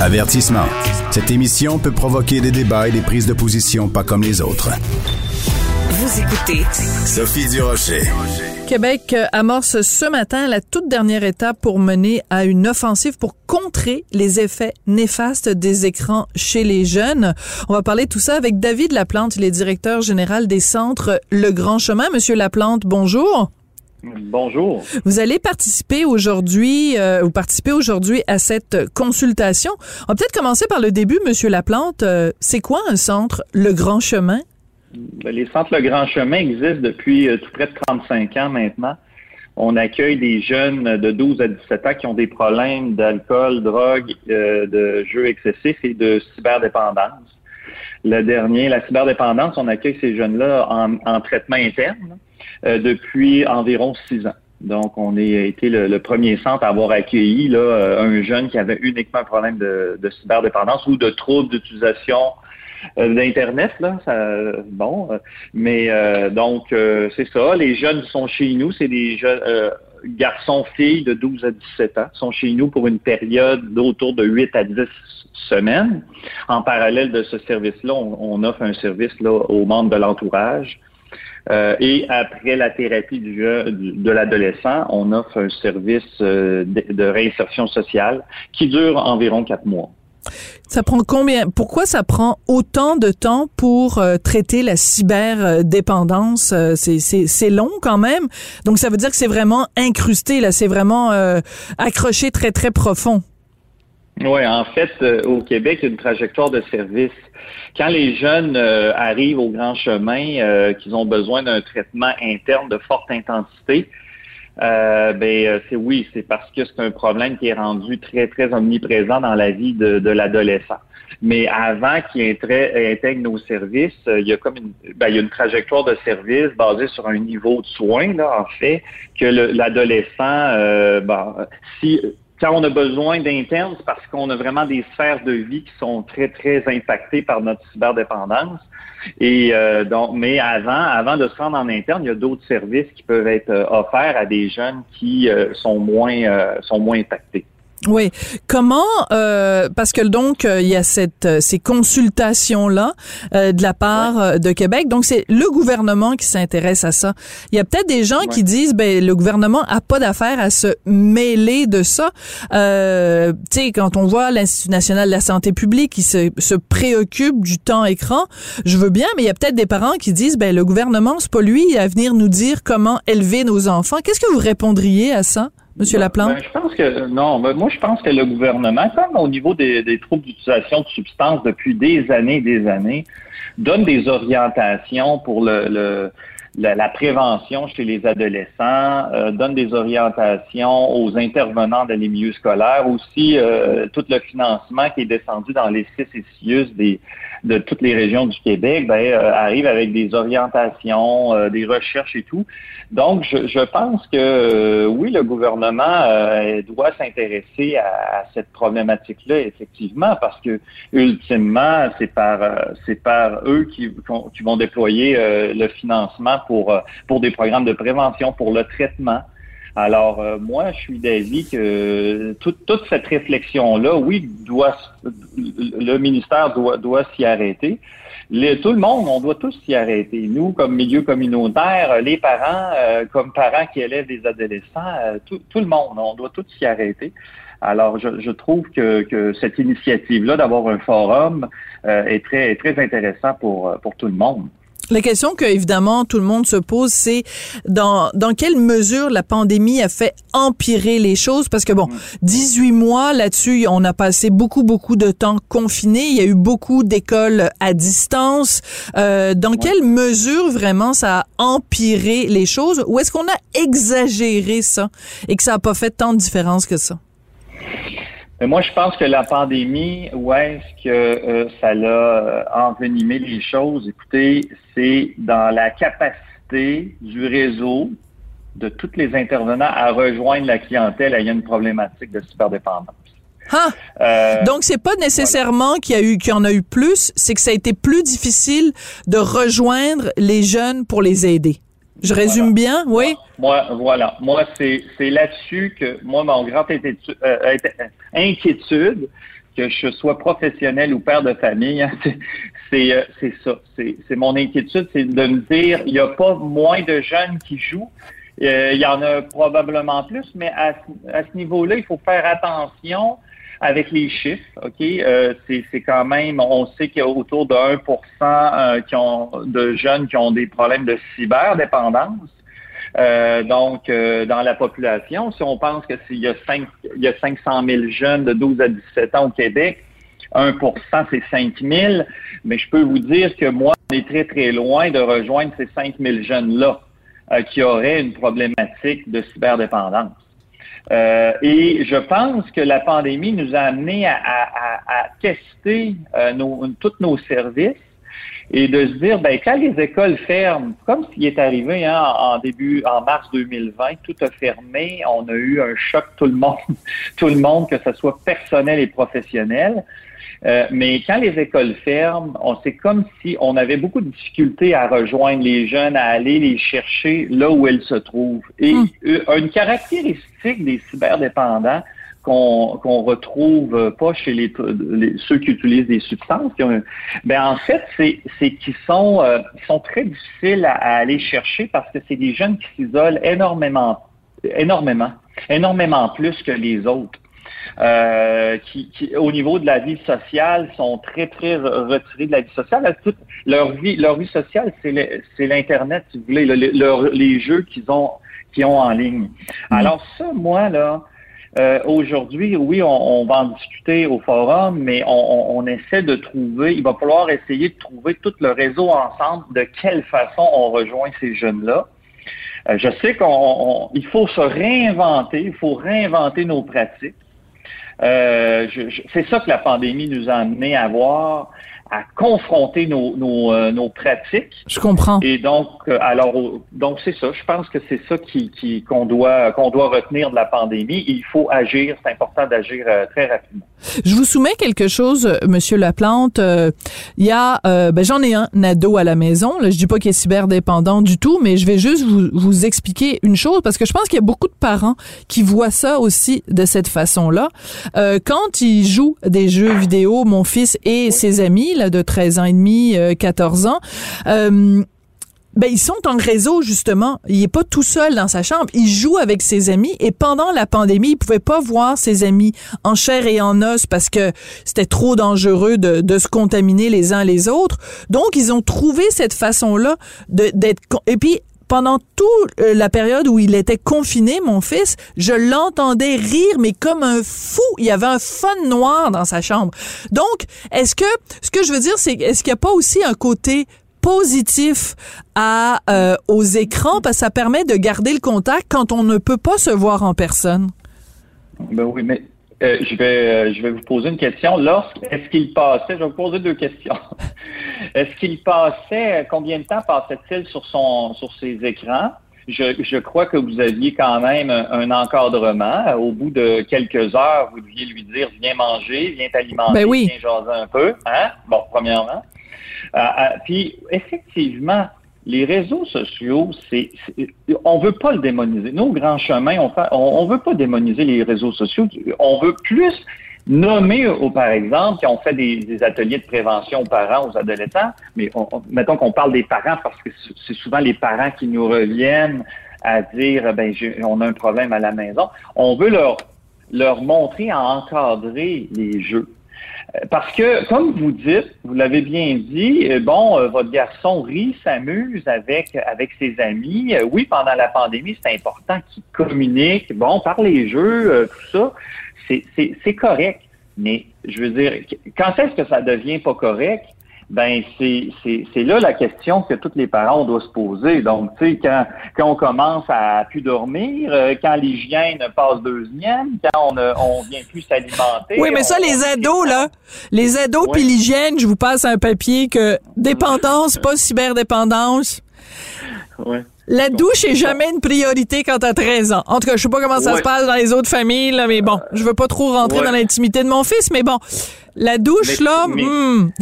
Avertissement. Cette émission peut provoquer des débats et des prises de position pas comme les autres. Vous écoutez Sophie Durocher. Québec amorce ce matin la toute dernière étape pour mener à une offensive pour contrer les effets néfastes des écrans chez les jeunes. On va parler de tout ça avec David Laplante, il est directeur général des centres Le Grand Chemin. Monsieur Laplante, bonjour. Bonjour. Vous allez participer aujourd'hui euh, aujourd'hui à cette consultation. On va peut-être commencer par le début, Monsieur Laplante. Euh, c'est quoi un centre Le Grand Chemin? Ben, les centres Le Grand Chemin existent depuis euh, tout près de 35 ans maintenant. On accueille des jeunes de 12 à 17 ans qui ont des problèmes d'alcool, drogue, de jeux excessifs et de cyberdépendance. Le dernier, la cyberdépendance, on accueille ces jeunes-là en traitement interne depuis environ six ans. Donc, on a été le, premier centre à avoir accueilli là, euh, un jeune qui avait uniquement un problème de, de cyberdépendance ou de troubles d'utilisation euh, d'Internet, là, bon, mais donc c'est ça. Les jeunes sont chez nous, c'est des jeunes garçons, filles de 12 à 17 ans, sont chez nous pour une période d'autour de 8 à 10 semaines. En parallèle de ce service-là, on, on, offre un service là, aux membres de l'entourage euh, et après la thérapie du, de l'adolescent, on offre un service euh, de, réinsertion sociale qui dure environ quatre mois. Ça prend combien Pourquoi ça prend autant de temps pour euh, traiter la cyberdépendance? C'est long quand même. Donc ça veut dire que c'est vraiment incrusté là, c'est vraiment accroché très très profond. Oui, en fait, euh, au Québec, il y a une trajectoire de service. Quand les jeunes euh, arrivent au grand chemin, euh, qu'ils ont besoin d'un traitement interne de forte intensité, ben c'est oui, c'est parce que c'est un problème qui est rendu très très omniprésent dans la vie de, de l'adolescent. Mais avant qu'il intègre nos services, il y a comme une, ben, il y a une trajectoire de service basée sur un niveau de soins là en fait que l'adolescent, ben, si quand on a besoin d'internes, parce qu'on a vraiment des sphères de vie qui sont très, très impactées par notre cyberdépendance. Et euh, donc, mais avant, avant de se rendre en interne, il y a d'autres services qui peuvent être euh, offerts à des jeunes qui euh, sont moins sont moins impactés. Oui. Comment euh, parce que donc euh, il y a cette euh, ces consultations là de la part de Québec. Donc c'est le gouvernement qui s'intéresse à ça. Il y a peut-être des gens qui disent ben le gouvernement a pas d'affaire à se mêler de ça. tu sais quand on voit l'Institut national de la santé publique qui se, se préoccupe du temps écran, je veux bien mais il y a peut-être des parents qui disent ben le gouvernement c'est pas lui à venir nous dire comment élever nos enfants. Qu'est-ce que vous répondriez à ça? Monsieur Laplante? Ben, je pense que non. Ben, moi, je pense que le gouvernement, comme au niveau des, des troubles d'utilisation de substances depuis des années et des années, donne des orientations pour le, la, prévention chez les adolescents, euh, donne des orientations aux intervenants dans les milieux scolaires, aussi euh, tout le financement qui est descendu dans les six et six des de toutes les régions du Québec, ben, euh, arrive avec des orientations, euh, des recherches et tout. Donc, je, je pense que euh, oui, le gouvernement doit s'intéresser à, cette problématique-là, effectivement, parce que ultimement, c'est par c'est par eux qui, qui vont déployer le financement pour pour des programmes de prévention, pour le traitement. Alors, euh, moi, je suis d'avis que toute, toute cette réflexion-là, oui, le ministère doit, doit s'y arrêter. tout le monde, on doit tous s'y arrêter. Nous, comme milieu communautaire, les parents, euh, comme parents qui élèvent des adolescents, euh, tout, tout, le monde, on doit tous s'y arrêter. Alors, je, trouve que, cette initiative-là d'avoir un forum est très, très intéressant pour, pour tout le monde. La question que évidemment tout le monde se pose, c'est dans dans quelle mesure la pandémie a fait empirer les choses? Parce que bon, 18 mois là-dessus, on a passé beaucoup beaucoup de temps confiné, il y a eu beaucoup d'écoles à distance. Euh, dans quelle mesure vraiment ça a empiré les choses? Ou est-ce qu'on a exagéré ça et que ça a pas fait tant de différence que ça? Mais moi, je pense que la pandémie, où est-ce que euh, ça l'a euh, envenimé les choses? Écoutez, c'est dans la capacité du réseau de tous les intervenants à rejoindre la clientèle ayant une problématique de cyberdépendance. Ah! Euh, Donc c'est pas nécessairement qu'il y a eu qu'il y en a eu plus, c'est que ça a été plus difficile de rejoindre les jeunes pour les aider. Je résume bien, oui? Moi, voilà. Moi, c'est là-dessus que, moi, mon grand euh, inquiétude, que je sois professionnel ou père de famille, hein, c'est euh, c'est ça. C'est mon inquiétude, c'est de me dire, il n'y a pas moins de jeunes qui jouent. Euh, il y en a probablement plus, mais à, à ce niveau-là, il faut faire attention avec les chiffres. Ok, euh, c'est quand même, on sait qu'il y a autour de 1 euh, qui ont, de jeunes qui ont des problèmes de cyberdépendance. Euh, donc, euh, dans la population, si on pense que s'il y a 5, il y a 500 000 jeunes de 12 à 17 ans au Québec, 1% c'est 5 000, mais je peux vous dire que moi, on est très, très loin de rejoindre ces 5 000 jeunes-là euh, qui auraient une problématique de cyberdépendance. Euh, et je pense que la pandémie nous a amené à, à, à tester euh, nos, tous nos services et de se dire, ben, quand les écoles ferment, comme ce qui est arrivé hein, en début, en mars 2020, tout a fermé, on a eu un choc tout le monde, tout le monde, que ce soit personnel et professionnel. Euh, mais quand les écoles ferment, on c'est comme si on avait beaucoup de difficultés à rejoindre les jeunes, à aller les chercher là où elles se trouvent. Et hmm. une caractéristique des cyberdépendants, qu'on retrouve pas chez les, ceux qui utilisent des substances. ben en fait, c'est qu'ils sont, euh, sont très difficiles à, aller chercher parce que c'est des jeunes qui s'isolent énormément, énormément, énormément plus que les autres. Euh, qui, au niveau de la vie sociale, sont très, très retirés de la vie sociale. leur vie, leur vie sociale, c'est l'Internet, si vous voulez, les jeux qu'ils ont, qu'ils ont en ligne. Mm. Alors ça, moi, là, euh, Aujourd'hui, oui, on, va en discuter au forum, mais on, essaie de trouver, il va falloir essayer de trouver tout le réseau ensemble, de quelle façon on rejoint ces jeunes-là. Euh, je sais qu'il faut se réinventer, il faut réinventer nos pratiques. Euh, c'est ça que la pandémie nous a amené à voir à confronter nos, nos, euh, nos, pratiques. Je comprends. Et donc, euh, alors, donc c'est ça. Je pense que c'est ça qui, qui qu'on doit qu'on doit retenir de la pandémie. Il faut agir. C'est important d'agir euh, très rapidement. Je vous soumets quelque chose, Monsieur Laplante. Il y a, ben j'en ai un, ado à la maison. Là, je dis pas qu'il est cyberdépendant du tout, mais je vais juste vous, vous expliquer une chose parce que je pense qu'il y a beaucoup de parents qui voient ça aussi de cette façon-là. quand ils jouent des jeux vidéo, mon fils et ses amis de 13 ans et demi, 14 euh, ans, euh, ben ils sont en réseau justement. Il est pas tout seul dans sa chambre. Il joue avec ses amis et pendant la pandémie, il pouvait pas voir ses amis en chair et en os parce que c'était trop dangereux de, de, se contaminer les uns les autres. Donc ils ont trouvé cette façon là d'être et puis pendant toute euh, la période où il était confiné, mon fils, je l'entendais rire, mais comme un fou. Il y avait un fun noir dans sa chambre. Donc, est-ce que, ce que je veux dire, c'est, est-ce qu'il n'y a pas aussi un côté positif à euh, aux écrans? Parce que ça permet de garder le contact quand on ne peut pas se voir en personne. Ben oui, mais euh, je vais je vais vous poser une question. Lorsque est-ce qu'il passait, je vais vous poser deux questions. Est-ce qu'il passait, combien de temps passait-il sur son, sur ses écrans? Je, je, crois que vous aviez quand même un, encadrement. Au bout de quelques heures, vous deviez lui dire viens manger, viens t'alimenter, ben oui. viens jaser un peu. Hein? Bon, premièrement. Euh, euh, puis effectivement, les réseaux sociaux, c'est, on veut pas le démoniser. Nous, au Grand Chemin, on, fait, on, on veut pas démoniser les réseaux sociaux. On veut plus nommer, ou par exemple, qui ont fait des, ateliers de prévention aux parents, aux adolescents, mais mettons qu'on parle des parents parce que c'est souvent les parents qui nous reviennent à dire, ben, on a un problème à la maison. On veut leur, leur montrer à encadrer les jeux. Euh, parce que, comme vous dites, vous l'avez bien dit, euh, bon, euh, votre garçon rit, s'amuse avec avec ses amis. Oui, pendant la pandémie, c'est important qu'il communique, bon, par les jeux, tout ça c'est correct. Mais je veux dire, quand est-ce que ça devient pas correct? Ben c'est là la question que tous les parents doivent se poser. Donc, tu sais, quand, quand on commence à plus dormir, euh, quand l'hygiène passe deuxième, quand on ne on vient plus s'alimenter. Oui, mais ça, les ados, là, les ados puis l'hygiène, je vous passe un papier que dépendance, pas cyberdépendance. Ouais. La douche est jamais une priorité quand t'as 13 ans. En tout cas, je sais pas comment ça se passe dans les autres familles, là, mais bon, je veux pas trop rentrer dans l'intimité de mon fils, mais bon, la douche, là, mais, hmm.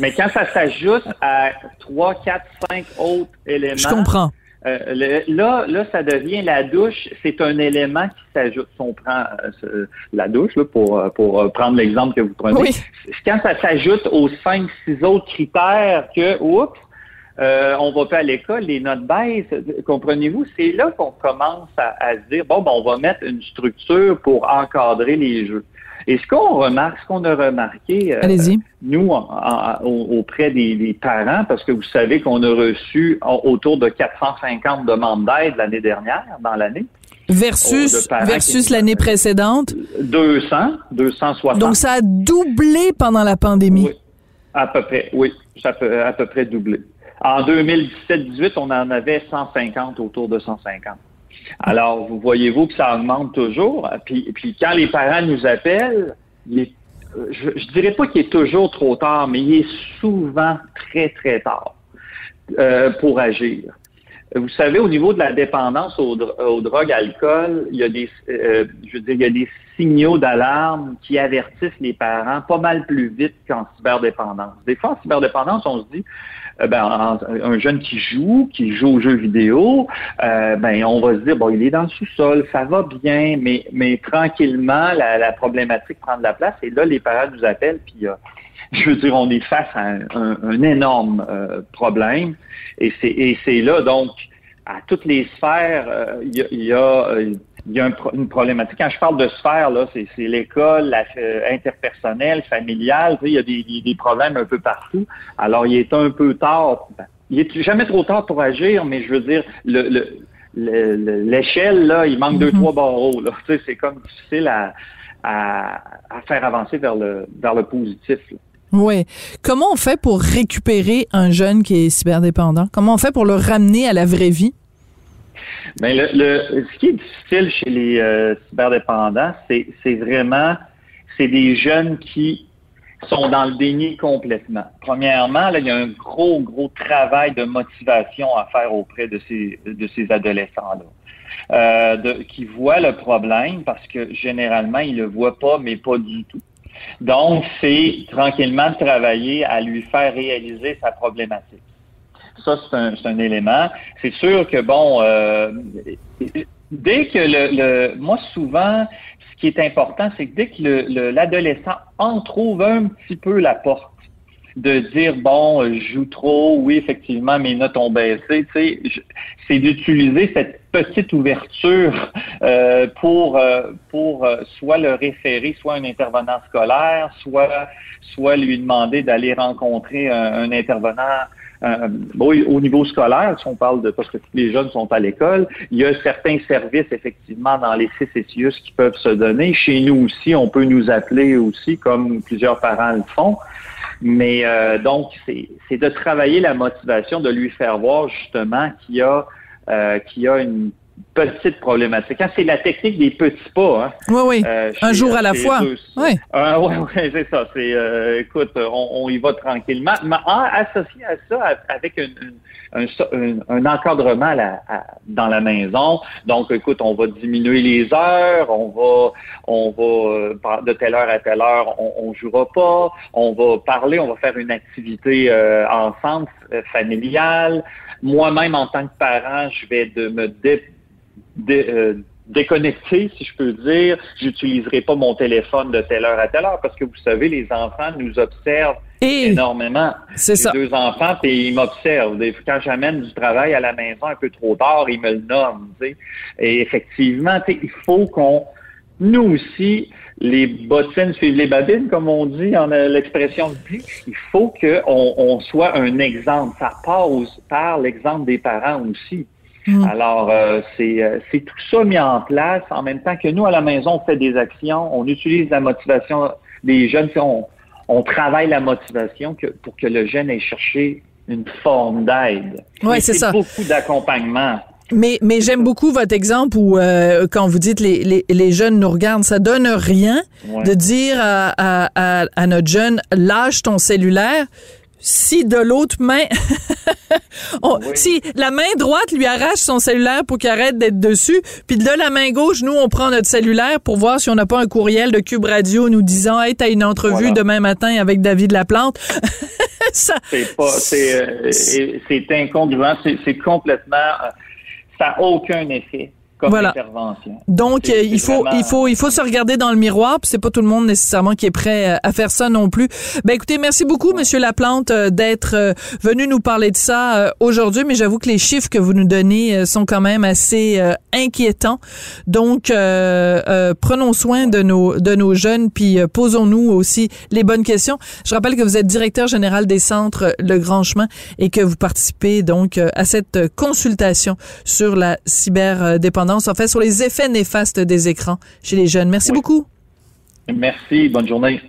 mais, quand ça s'ajoute à 3, 4, 5 autres éléments, je comprends. Euh, là, là, ça devient la douche, c'est un élément qui s'ajoute. Si on prend euh, la douche, là, pour, pour prendre l'exemple que vous prenez, quand ça s'ajoute aux cinq, six autres critères que, oups, on va pas à l'école, les notes baissent, comprenez-vous, c'est là qu'on commence à, à, se dire, bon, ben, on va mettre une structure pour encadrer les jeux. Et ce qu'on remarque, ce qu'on a remarqué, euh, nous, auprès des, parents, parce que vous savez qu'on a reçu autour de 450 demandes d'aide l'année dernière, dans l'année. Versus, versus l'année précédente? 200, 260. Donc, ça a doublé pendant la pandémie? Oui, à peu près, oui, ça peut à peu près doublé. En 2017-18, on en avait 150, autour de 150. Alors, vous voyez-vous que ça augmente toujours? Puis, puis quand les parents nous appellent, je, ne dirais pas qu'il est toujours trop tard, mais il est souvent très, très tard euh, pour agir. Vous savez, au niveau de la dépendance aux, drogues, alcool, il y a des, euh, je veux dire, il y a des signaux d'alarme qui avertissent les parents pas mal plus vite qu'en cyberdépendance. Des fois, en cyberdépendance, on se dit, euh, ben, un jeune qui joue, qui joue aux jeux vidéo, euh, ben, on va se dire, bon, il est dans le sous-sol, ça va bien, mais, mais tranquillement, la, problématique prend de la place. Et là, les parents nous appellent, puis euh, je veux dire, on est face à un, énorme problème. Et c'est là, donc, à toutes les sphères, il y a, y a une problématique. Quand je parle de sphère, là, c'est l'école, euh, interpersonnelle, familiale. il y a des, problèmes un peu partout. Alors, il est un peu tard. Ben, il est jamais trop tard pour agir, mais je veux dire, le, l'échelle, là, il manque deux, mm-hmm. trois barreaux. Là. c'est comme difficile à, à, faire avancer vers le, vers le positif. Oui. Comment on fait pour récupérer un jeune qui est cyberdépendant? Comment on fait pour le ramener à la vraie vie? Mais ben, le, ce qui est difficile chez les euh, cyberdépendants, c'est vraiment, c'est des jeunes qui sont dans le déni complètement. Premièrement, là, il y a un gros, gros travail de motivation à faire auprès de ces, de ces adolescents-là. Euh, qui voient le problème parce que généralement, ils le voient pas, mais pas du tout. Donc, c'est tranquillement travailler à lui faire réaliser sa problématique. Ça, c'est un, élément. C'est sûr que, bon, euh, dès que le, Moi, souvent, ce qui est important, c'est que dès que l'adolescent en trouve un petit peu la porte, de dire bon, je joue trop, oui, effectivement, mes notes ont baissé, c'est d'utiliser cette petite ouverture euh, pour euh, pour soit le référer, soit un intervenant scolaire, soit soit lui demander d'aller rencontrer un intervenant euh, au niveau scolaire, si on parle de parce que tous les jeunes sont à l'école, il y a certains services effectivement dans les CCCIUS qui peuvent se donner. Chez nous aussi, on peut nous appeler aussi, comme plusieurs parents le font. Mais euh, donc, c'est de travailler la motivation, de lui faire voir justement qu'il y a euh, qu'il y a une petite problématique. Hein, c'est la technique des petits pas. Hein. Oui, oui. Euh, un jour à la fois. Oui. Ah, oui, c'est ça. C'est, euh, écoute, on, y va tranquillement. Mais associé à ça, avec un, encadrement dans la maison. Donc, écoute, on va diminuer les heures, on va, on va euh, de telle heure à telle heure, on, ne jouera pas, on va parler, on va faire une activité ensemble, familiale. Moi-même, en tant que parent, je vais de me dé euh, déconnecté, si je peux dire. J'utiliserai pas mon téléphone de telle heure à telle heure parce que vous savez, les enfants nous observent énormément. C'est ça. deux enfants, et ils m'observent. Quand j'amène du travail à la maison un peu trop tard, ils me le nomment. Et effectivement, il faut qu'on, nous aussi, les bottines suivent les babines, comme on dit en euh, l'expression dit. Il faut qu'on on soit un exemple. Ça passe par l'exemple des parents aussi. Mm. Alors, euh, euh, c'est tout ça mis en place en même temps que nous, à la maison, on fait des actions, on utilise la motivation des jeunes, on, on travaille la motivation que, pour que le jeune ait cherché une forme d'aide. Oui, c'est ça. Beaucoup d'accompagnement. Mais, mais j'aime beaucoup votre exemple où, euh, quand vous dites les, les, les, jeunes nous regardent, ça donne rien de dire à, à, à, notre jeune, lâche ton cellulaire si de l'autre main, si la main droite lui arrache son cellulaire pour qu'il arrête d'être dessus, puis de la main gauche, nous, on prend notre cellulaire pour voir si on n'a pas un courriel de Cube Radio nous disant, hey, t'as une entrevue demain matin avec David Laplante. Ça... C'est pas, c'est, euh, c'est incongruent, c'est complètement, ça n'a aucun effet voilà. Donc euh, il faut il faut il faut se regarder dans le miroir, puis c'est pas tout le monde nécessairement qui est prêt euh, à faire ça non plus. Ben écoutez, merci beaucoup monsieur Laplante euh, d'être venu nous parler de ça aujourd'hui, mais j'avoue que les chiffres que vous nous donnez sont quand même assez inquiétants. Donc prenons soin de nos de nos jeunes puis posons-nous aussi les bonnes questions. Je rappelle que vous êtes directeur général des centres Le Grand Chemin et que vous participez donc à cette consultation sur la cyberdépendance en fait, sur les effets néfastes des écrans chez les jeunes. Merci beaucoup. Merci. Bonne journée.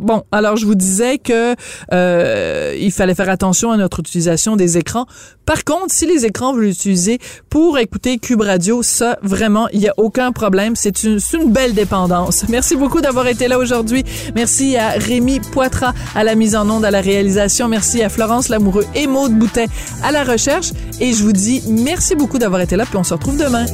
Bon, alors je vous disais que euh, il fallait faire attention à notre utilisation des écrans. Par contre, si les écrans vous l'utilisez pour écouter Cube Radio, ça vraiment, il y a aucun problème. C'est une, une belle dépendance. Merci beaucoup d'avoir été là aujourd'hui. Merci à Rémi Poitras à la mise en onde, à la réalisation. Merci à Florence Lamoureux et Maude Boutet à la recherche. Et je vous dis merci beaucoup d'avoir été là. Puis on se retrouve demain.